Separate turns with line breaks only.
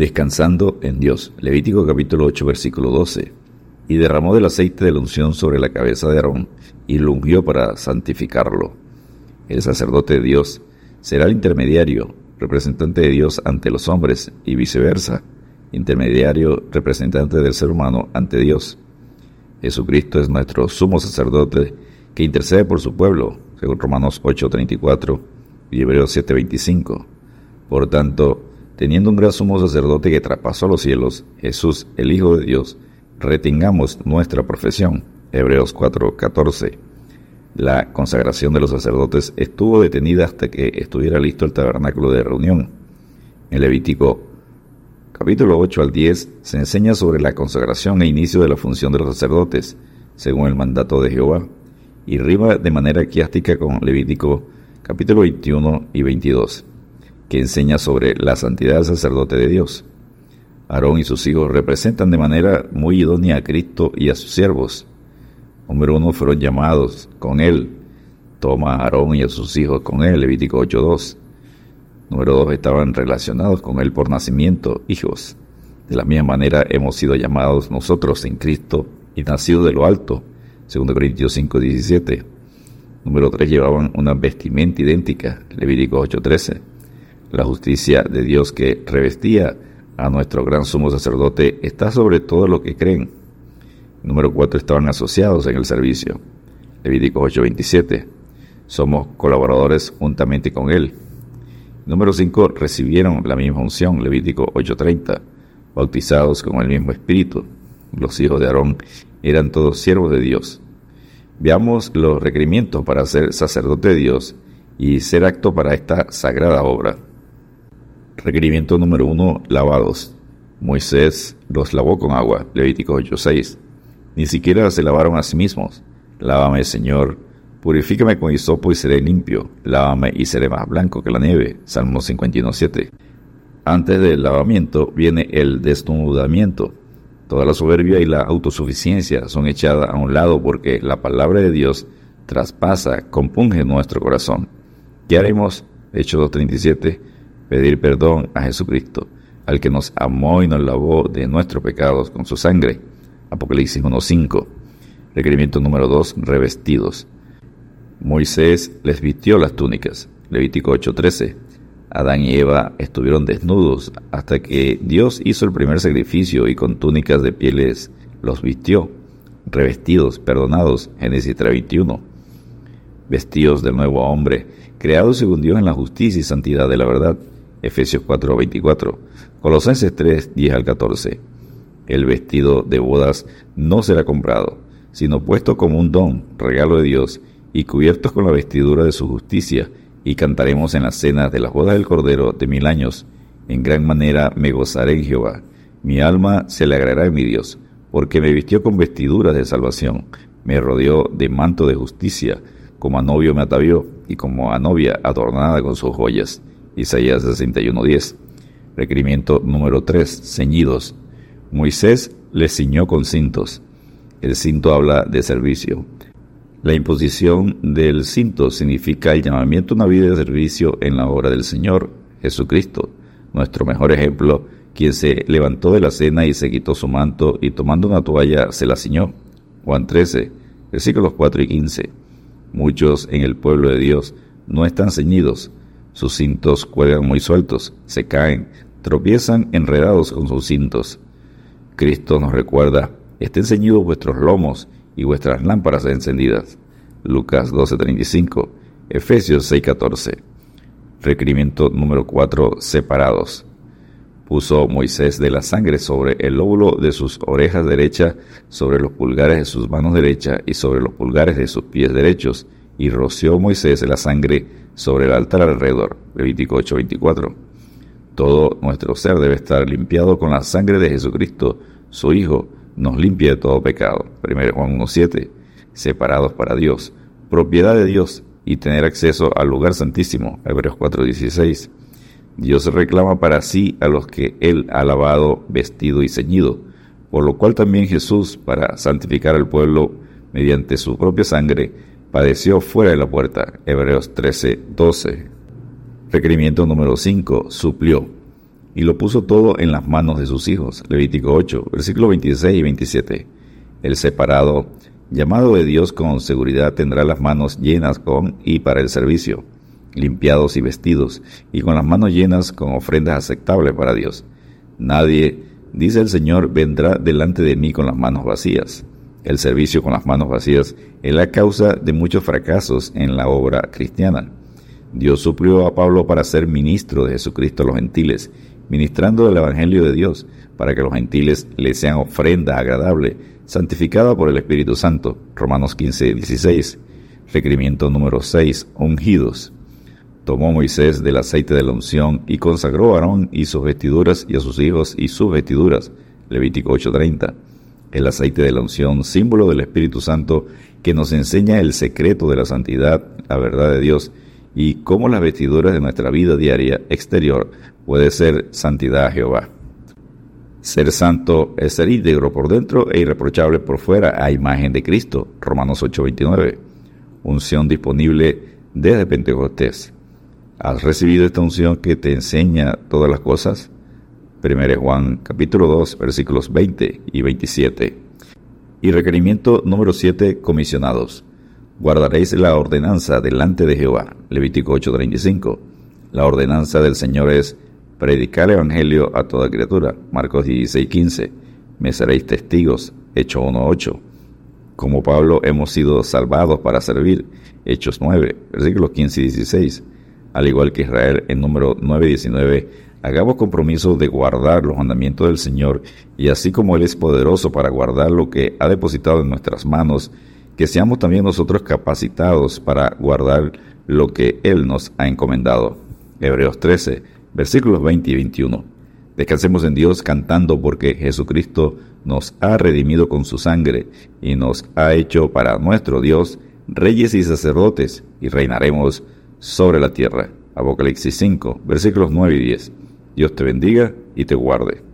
descansando en Dios. Levítico capítulo 8, versículo 12. Y derramó del aceite de la unción sobre la cabeza de Aarón y lo ungió para santificarlo. El sacerdote de Dios será el intermediario, representante de Dios ante los hombres y viceversa, intermediario, representante del ser humano ante Dios. Jesucristo es nuestro sumo sacerdote que intercede por su pueblo, según Romanos 8:34 y Hebreos 7:25. Por tanto, teniendo un gran sumo sacerdote que traspasó los cielos, Jesús, el Hijo de Dios, retengamos nuestra profesión. Hebreos 4:14. La consagración de los sacerdotes estuvo detenida hasta que estuviera listo el tabernáculo de reunión. En Levítico capítulo 8 al 10 se enseña sobre la consagración e inicio de la función de los sacerdotes, según el mandato de Jehová, y rima de manera quiástica con Levítico capítulo 21 y 22 que enseña sobre la santidad del sacerdote de Dios. Aarón y sus hijos representan de manera muy idónea a Cristo y a sus siervos. Número uno fueron llamados con él. Toma a Aarón y a sus hijos con él, Levítico 8.2. Número dos estaban relacionados con él por nacimiento, hijos. De la misma manera hemos sido llamados nosotros en Cristo y nacidos de lo alto, 2 Corintios 5.17. Número tres llevaban una vestimenta idéntica, Levítico 8.13 la justicia de Dios que revestía a nuestro gran sumo sacerdote está sobre todo lo que creen. Número 4. Estaban asociados en el servicio. Levítico 8:27. Somos colaboradores juntamente con él. Número 5. Recibieron la misma unción. Levítico 8:30. Bautizados con el mismo espíritu. Los hijos de Aarón eran todos siervos de Dios. Veamos los requerimientos para ser sacerdote de Dios y ser acto para esta sagrada obra. Requerimiento número uno, lavados. Moisés los lavó con agua, Levítico 8:6. Ni siquiera se lavaron a sí mismos. Lávame, Señor, purifícame con hisopo y seré limpio. Lávame y seré más blanco que la nieve, Salmo 51:7. Antes del lavamiento viene el desnudamiento. Toda la soberbia y la autosuficiencia son echadas a un lado porque la palabra de Dios traspasa, compunge nuestro corazón. ¿Qué haremos? Hechos 2.37 pedir perdón a Jesucristo, al que nos amó y nos lavó de nuestros pecados con su sangre. Apocalipsis 1.5. Requerimiento número 2. Revestidos. Moisés les vistió las túnicas. Levítico 8.13. Adán y Eva estuvieron desnudos hasta que Dios hizo el primer sacrificio y con túnicas de pieles los vistió. Revestidos, perdonados. Génesis 3.21. Vestidos del nuevo hombre, creados según Dios en la justicia y santidad de la verdad. Efesios 4:24, Colosenses 3, 10 al 14. El vestido de bodas no será comprado, sino puesto como un don, regalo de Dios, y cubiertos con la vestidura de su justicia, y cantaremos en las cenas de las bodas del Cordero de mil años. En gran manera me gozaré en Jehová. Mi alma se alegrará en mi Dios, porque me vistió con vestiduras de salvación, me rodeó de manto de justicia, como a novio me atavió, y como a novia adornada con sus joyas Isaías 61.10. Requerimiento número 3. Ceñidos. Moisés les ciñó con cintos. El cinto habla de servicio. La imposición del cinto significa el llamamiento a una vida de servicio en la obra del Señor, Jesucristo, nuestro mejor ejemplo, quien se levantó de la cena y se quitó su manto y tomando una toalla se la ciñó. Juan 13, versículos 4 y 15. Muchos en el pueblo de Dios no están ceñidos, sus cintos cuelgan muy sueltos, se caen, tropiezan enredados con sus cintos. Cristo nos recuerda, estén ceñidos vuestros lomos y vuestras lámparas encendidas. Lucas 12:35, Efesios 6:14. Requerimiento número 4, separados. Puso Moisés de la sangre sobre el lóbulo de sus orejas derecha, sobre los pulgares de sus manos derecha y sobre los pulgares de sus pies derechos, y roció Moisés la sangre sobre el altar alrededor. Levítico 8:24. Todo nuestro ser debe estar limpiado con la sangre de Jesucristo, su Hijo, nos limpia de todo pecado. 1 Juan 1:7. Separados para Dios, propiedad de Dios y tener acceso al lugar santísimo. Hebreos 4:16. Dios reclama para sí a los que Él ha lavado, vestido y ceñido, por lo cual también Jesús, para santificar al pueblo mediante su propia sangre, padeció fuera de la puerta. Hebreos 13, 12. Requerimiento número 5. Suplió. y lo puso todo en las manos de sus hijos. Levítico 8, versículos 26 y 27. El separado, llamado de Dios con seguridad, tendrá las manos llenas con y para el servicio, limpiados y vestidos, y con las manos llenas con ofrendas aceptables para Dios. Nadie, dice el Señor, vendrá delante de mí con las manos vacías. El servicio con las manos vacías es la causa de muchos fracasos en la obra cristiana. Dios suplió a Pablo para ser ministro de Jesucristo a los gentiles, ministrando el Evangelio de Dios, para que los gentiles le sean ofrenda agradable, santificada por el Espíritu Santo. Romanos 15, 16. Requerimiento número 6. Ungidos. Tomó Moisés del aceite de la unción y consagró a Aarón y sus vestiduras y a sus hijos y sus vestiduras. Levítico 8:30. El aceite de la unción, símbolo del Espíritu Santo, que nos enseña el secreto de la santidad, la verdad de Dios, y cómo las vestiduras de nuestra vida diaria exterior puede ser santidad a Jehová. Ser santo es ser íntegro por dentro e irreprochable por fuera a imagen de Cristo. Romanos 8:29. Unción disponible desde Pentecostés. ¿Has recibido esta unción que te enseña todas las cosas? 1 Juan capítulo 2 versículos 20 y 27. Y requerimiento número 7, comisionados. Guardaréis la ordenanza delante de Jehová. Levítico 8:35. La ordenanza del Señor es predicar el Evangelio a toda criatura. Marcos 16:15. Me seréis testigos. Hechos 1:8. Como Pablo hemos sido salvados para servir. Hechos 9, versículos 15 y 16 al igual que Israel en número 9.19, hagamos compromiso de guardar los mandamientos del Señor y así como Él es poderoso para guardar lo que ha depositado en nuestras manos, que seamos también nosotros capacitados para guardar lo que Él nos ha encomendado. Hebreos 13, versículos 20 y 21. Descansemos en Dios cantando porque Jesucristo nos ha redimido con su sangre y nos ha hecho para nuestro Dios reyes y sacerdotes y reinaremos sobre la tierra. Apocalipsis 5, versículos 9 y 10. Dios te bendiga y te guarde.